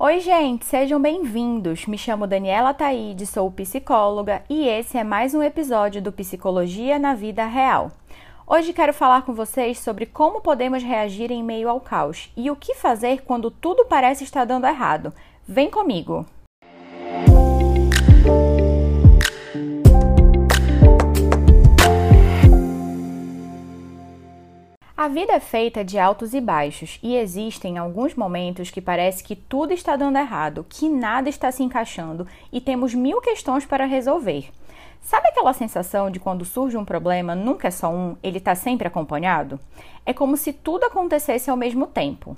Oi, gente, sejam bem-vindos. Me chamo Daniela Taide, sou psicóloga e esse é mais um episódio do Psicologia na Vida Real. Hoje quero falar com vocês sobre como podemos reagir em meio ao caos e o que fazer quando tudo parece estar dando errado. Vem comigo! A vida é feita de altos e baixos e existem alguns momentos que parece que tudo está dando errado, que nada está se encaixando e temos mil questões para resolver. Sabe aquela sensação de quando surge um problema, nunca é só um, ele está sempre acompanhado? É como se tudo acontecesse ao mesmo tempo.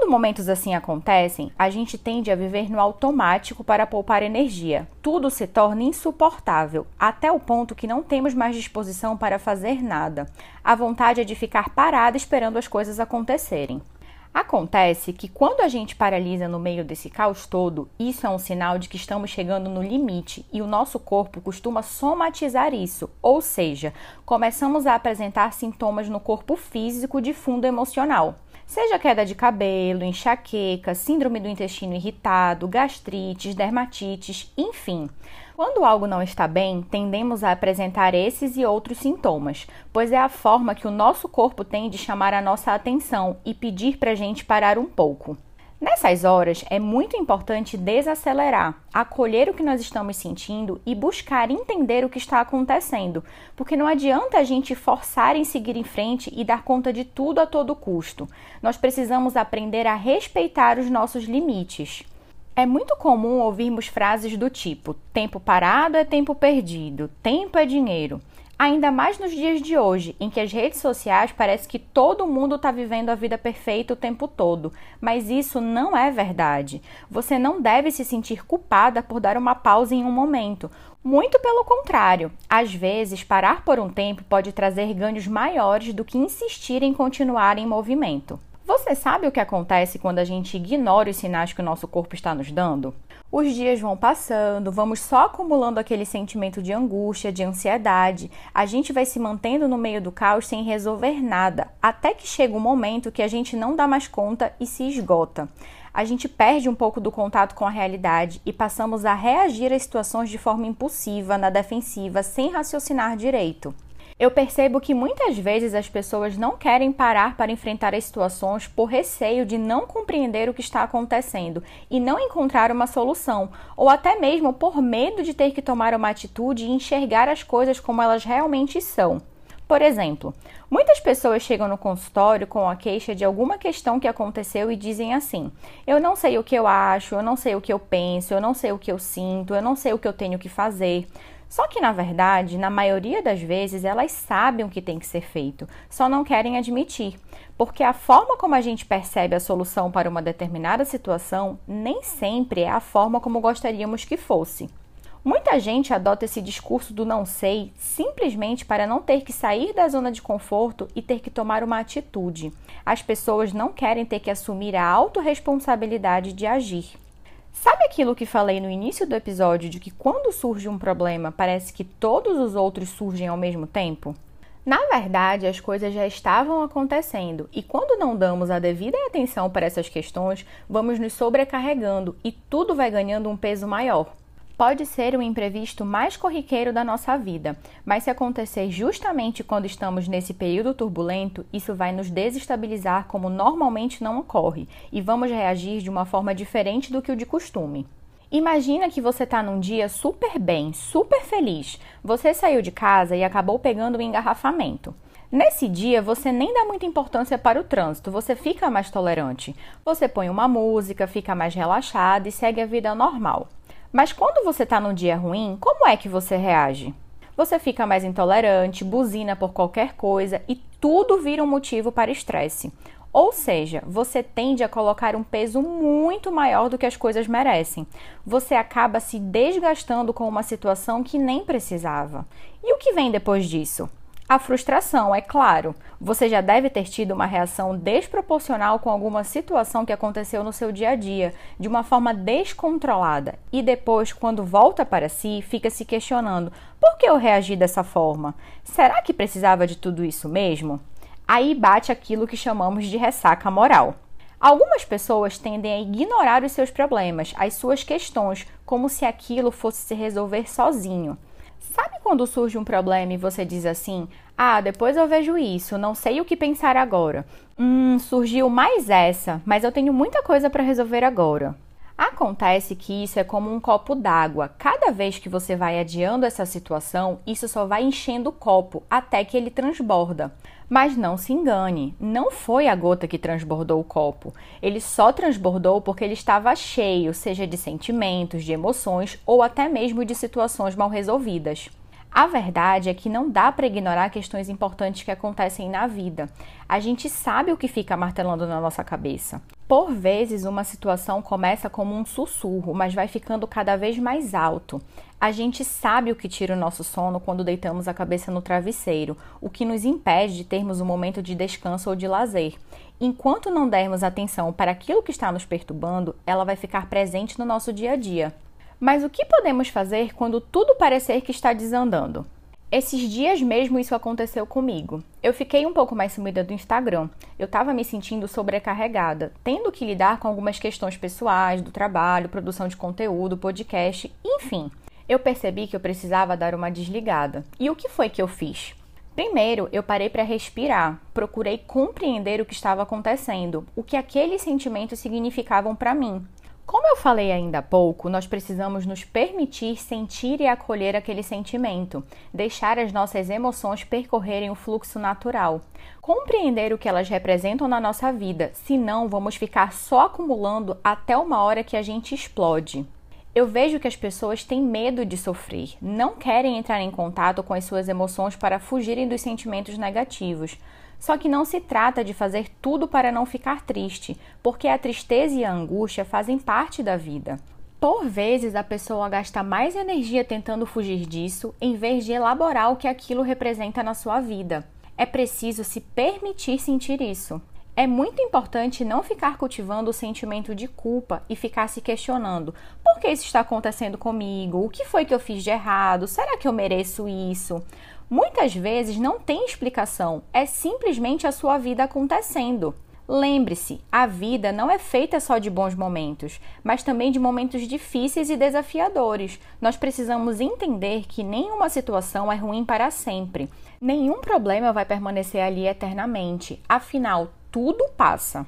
Quando momentos assim acontecem, a gente tende a viver no automático para poupar energia. Tudo se torna insuportável, até o ponto que não temos mais disposição para fazer nada. A vontade é de ficar parada esperando as coisas acontecerem. Acontece que quando a gente paralisa no meio desse caos todo, isso é um sinal de que estamos chegando no limite e o nosso corpo costuma somatizar isso, ou seja, começamos a apresentar sintomas no corpo físico de fundo emocional. Seja queda de cabelo, enxaqueca, síndrome do intestino irritado, gastrites, dermatites, enfim. Quando algo não está bem, tendemos a apresentar esses e outros sintomas, pois é a forma que o nosso corpo tem de chamar a nossa atenção e pedir para a gente parar um pouco. Nessas horas, é muito importante desacelerar, acolher o que nós estamos sentindo e buscar entender o que está acontecendo, porque não adianta a gente forçar em seguir em frente e dar conta de tudo a todo custo. Nós precisamos aprender a respeitar os nossos limites. É muito comum ouvirmos frases do tipo: tempo parado é tempo perdido, tempo é dinheiro. Ainda mais nos dias de hoje, em que as redes sociais parece que todo mundo está vivendo a vida perfeita o tempo todo, mas isso não é verdade. Você não deve se sentir culpada por dar uma pausa em um momento. Muito pelo contrário, às vezes parar por um tempo pode trazer ganhos maiores do que insistir em continuar em movimento. Você sabe o que acontece quando a gente ignora os sinais que o nosso corpo está nos dando? Os dias vão passando, vamos só acumulando aquele sentimento de angústia, de ansiedade. A gente vai se mantendo no meio do caos sem resolver nada, até que chega um momento que a gente não dá mais conta e se esgota. A gente perde um pouco do contato com a realidade e passamos a reagir às situações de forma impulsiva, na defensiva, sem raciocinar direito. Eu percebo que muitas vezes as pessoas não querem parar para enfrentar as situações por receio de não compreender o que está acontecendo e não encontrar uma solução, ou até mesmo por medo de ter que tomar uma atitude e enxergar as coisas como elas realmente são. Por exemplo, muitas pessoas chegam no consultório com a queixa de alguma questão que aconteceu e dizem assim: Eu não sei o que eu acho, eu não sei o que eu penso, eu não sei o que eu sinto, eu não sei o que eu tenho que fazer. Só que, na verdade, na maioria das vezes, elas sabem o que tem que ser feito, só não querem admitir, porque a forma como a gente percebe a solução para uma determinada situação nem sempre é a forma como gostaríamos que fosse. Muita gente adota esse discurso do não sei simplesmente para não ter que sair da zona de conforto e ter que tomar uma atitude. As pessoas não querem ter que assumir a autorresponsabilidade de agir. Sabe aquilo que falei no início do episódio de que quando surge um problema parece que todos os outros surgem ao mesmo tempo? Na verdade, as coisas já estavam acontecendo e quando não damos a devida atenção para essas questões, vamos nos sobrecarregando e tudo vai ganhando um peso maior pode ser o imprevisto mais corriqueiro da nossa vida, mas se acontecer justamente quando estamos nesse período turbulento, isso vai nos desestabilizar como normalmente não ocorre e vamos reagir de uma forma diferente do que o de costume. Imagina que você está num dia super bem, super feliz. Você saiu de casa e acabou pegando um engarrafamento. Nesse dia, você nem dá muita importância para o trânsito, você fica mais tolerante. Você põe uma música, fica mais relaxado e segue a vida normal. Mas quando você está num dia ruim, como é que você reage? Você fica mais intolerante, buzina por qualquer coisa e tudo vira um motivo para estresse. Ou seja, você tende a colocar um peso muito maior do que as coisas merecem. Você acaba se desgastando com uma situação que nem precisava. E o que vem depois disso? A frustração, é claro. Você já deve ter tido uma reação desproporcional com alguma situação que aconteceu no seu dia a dia, de uma forma descontrolada, e depois, quando volta para si, fica se questionando: por que eu reagi dessa forma? Será que precisava de tudo isso mesmo? Aí bate aquilo que chamamos de ressaca moral. Algumas pessoas tendem a ignorar os seus problemas, as suas questões, como se aquilo fosse se resolver sozinho. Sabe quando surge um problema e você diz assim: Ah, depois eu vejo isso, não sei o que pensar agora. Hum, surgiu mais essa, mas eu tenho muita coisa para resolver agora. Acontece que isso é como um copo d'água. Cada vez que você vai adiando essa situação, isso só vai enchendo o copo até que ele transborda. Mas não se engane, não foi a gota que transbordou o copo. Ele só transbordou porque ele estava cheio, seja de sentimentos, de emoções ou até mesmo de situações mal resolvidas. A verdade é que não dá para ignorar questões importantes que acontecem na vida. A gente sabe o que fica martelando na nossa cabeça. Por vezes, uma situação começa como um sussurro, mas vai ficando cada vez mais alto. A gente sabe o que tira o nosso sono quando deitamos a cabeça no travesseiro, o que nos impede de termos um momento de descanso ou de lazer. Enquanto não dermos atenção para aquilo que está nos perturbando, ela vai ficar presente no nosso dia a dia. Mas o que podemos fazer quando tudo parecer que está desandando? Esses dias mesmo isso aconteceu comigo. Eu fiquei um pouco mais sumida do Instagram. Eu estava me sentindo sobrecarregada, tendo que lidar com algumas questões pessoais, do trabalho, produção de conteúdo, podcast, enfim. Eu percebi que eu precisava dar uma desligada. E o que foi que eu fiz? Primeiro, eu parei para respirar, procurei compreender o que estava acontecendo, o que aqueles sentimentos significavam para mim. Como eu falei ainda há pouco, nós precisamos nos permitir sentir e acolher aquele sentimento, deixar as nossas emoções percorrerem o fluxo natural, compreender o que elas representam na nossa vida, senão vamos ficar só acumulando até uma hora que a gente explode. Eu vejo que as pessoas têm medo de sofrer, não querem entrar em contato com as suas emoções para fugirem dos sentimentos negativos. Só que não se trata de fazer tudo para não ficar triste, porque a tristeza e a angústia fazem parte da vida. Por vezes a pessoa gasta mais energia tentando fugir disso em vez de elaborar o que aquilo representa na sua vida. É preciso se permitir sentir isso. É muito importante não ficar cultivando o sentimento de culpa e ficar se questionando: por que isso está acontecendo comigo? O que foi que eu fiz de errado? Será que eu mereço isso? Muitas vezes não tem explicação, é simplesmente a sua vida acontecendo. Lembre-se, a vida não é feita só de bons momentos, mas também de momentos difíceis e desafiadores. Nós precisamos entender que nenhuma situação é ruim para sempre. Nenhum problema vai permanecer ali eternamente. Afinal, tudo passa.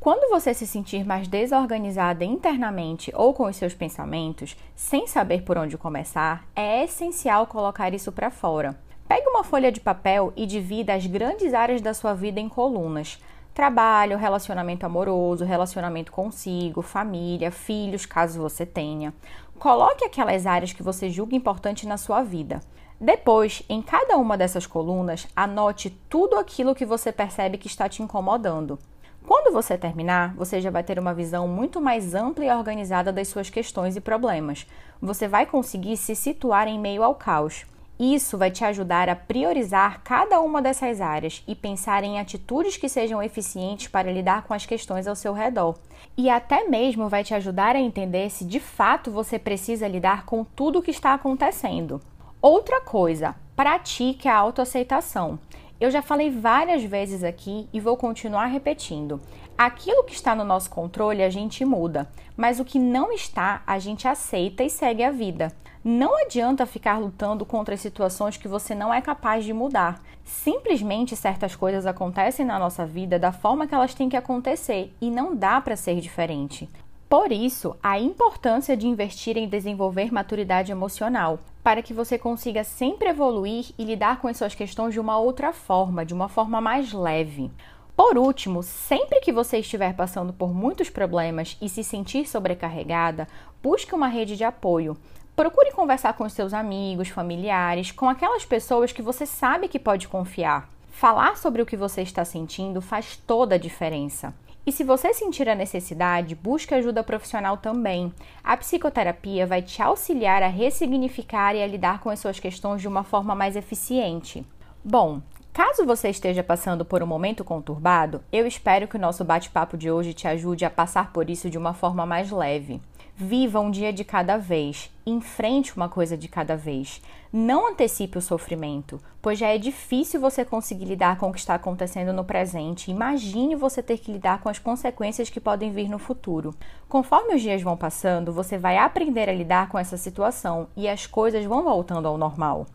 Quando você se sentir mais desorganizada internamente ou com os seus pensamentos, sem saber por onde começar, é essencial colocar isso para fora. Pegue uma folha de papel e divida as grandes áreas da sua vida em colunas: trabalho, relacionamento amoroso, relacionamento consigo, família, filhos, caso você tenha. Coloque aquelas áreas que você julga importante na sua vida. Depois, em cada uma dessas colunas, anote tudo aquilo que você percebe que está te incomodando. Quando você terminar, você já vai ter uma visão muito mais ampla e organizada das suas questões e problemas. Você vai conseguir se situar em meio ao caos. Isso vai te ajudar a priorizar cada uma dessas áreas e pensar em atitudes que sejam eficientes para lidar com as questões ao seu redor. E até mesmo vai te ajudar a entender se de fato você precisa lidar com tudo o que está acontecendo. Outra coisa, pratique a autoaceitação. Eu já falei várias vezes aqui e vou continuar repetindo. Aquilo que está no nosso controle a gente muda, mas o que não está a gente aceita e segue a vida. Não adianta ficar lutando contra as situações que você não é capaz de mudar. Simplesmente certas coisas acontecem na nossa vida da forma que elas têm que acontecer e não dá para ser diferente. Por isso, a importância de investir em desenvolver maturidade emocional, para que você consiga sempre evoluir e lidar com as suas questões de uma outra forma, de uma forma mais leve. Por último, sempre que você estiver passando por muitos problemas e se sentir sobrecarregada, busque uma rede de apoio. Procure conversar com seus amigos, familiares, com aquelas pessoas que você sabe que pode confiar. Falar sobre o que você está sentindo faz toda a diferença. E se você sentir a necessidade, busque ajuda profissional também. A psicoterapia vai te auxiliar a ressignificar e a lidar com as suas questões de uma forma mais eficiente. Bom, caso você esteja passando por um momento conturbado, eu espero que o nosso bate-papo de hoje te ajude a passar por isso de uma forma mais leve. Viva um dia de cada vez, enfrente uma coisa de cada vez. Não antecipe o sofrimento, pois já é difícil você conseguir lidar com o que está acontecendo no presente. Imagine você ter que lidar com as consequências que podem vir no futuro. Conforme os dias vão passando, você vai aprender a lidar com essa situação e as coisas vão voltando ao normal.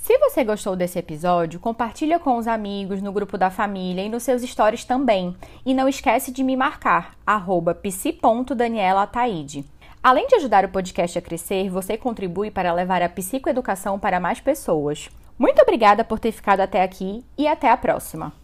Se você gostou desse episódio, compartilha com os amigos, no grupo da família e nos seus stories também. E não esquece de me marcar, arroba psi.danielataide. Além de ajudar o podcast a crescer, você contribui para levar a psicoeducação para mais pessoas. Muito obrigada por ter ficado até aqui e até a próxima!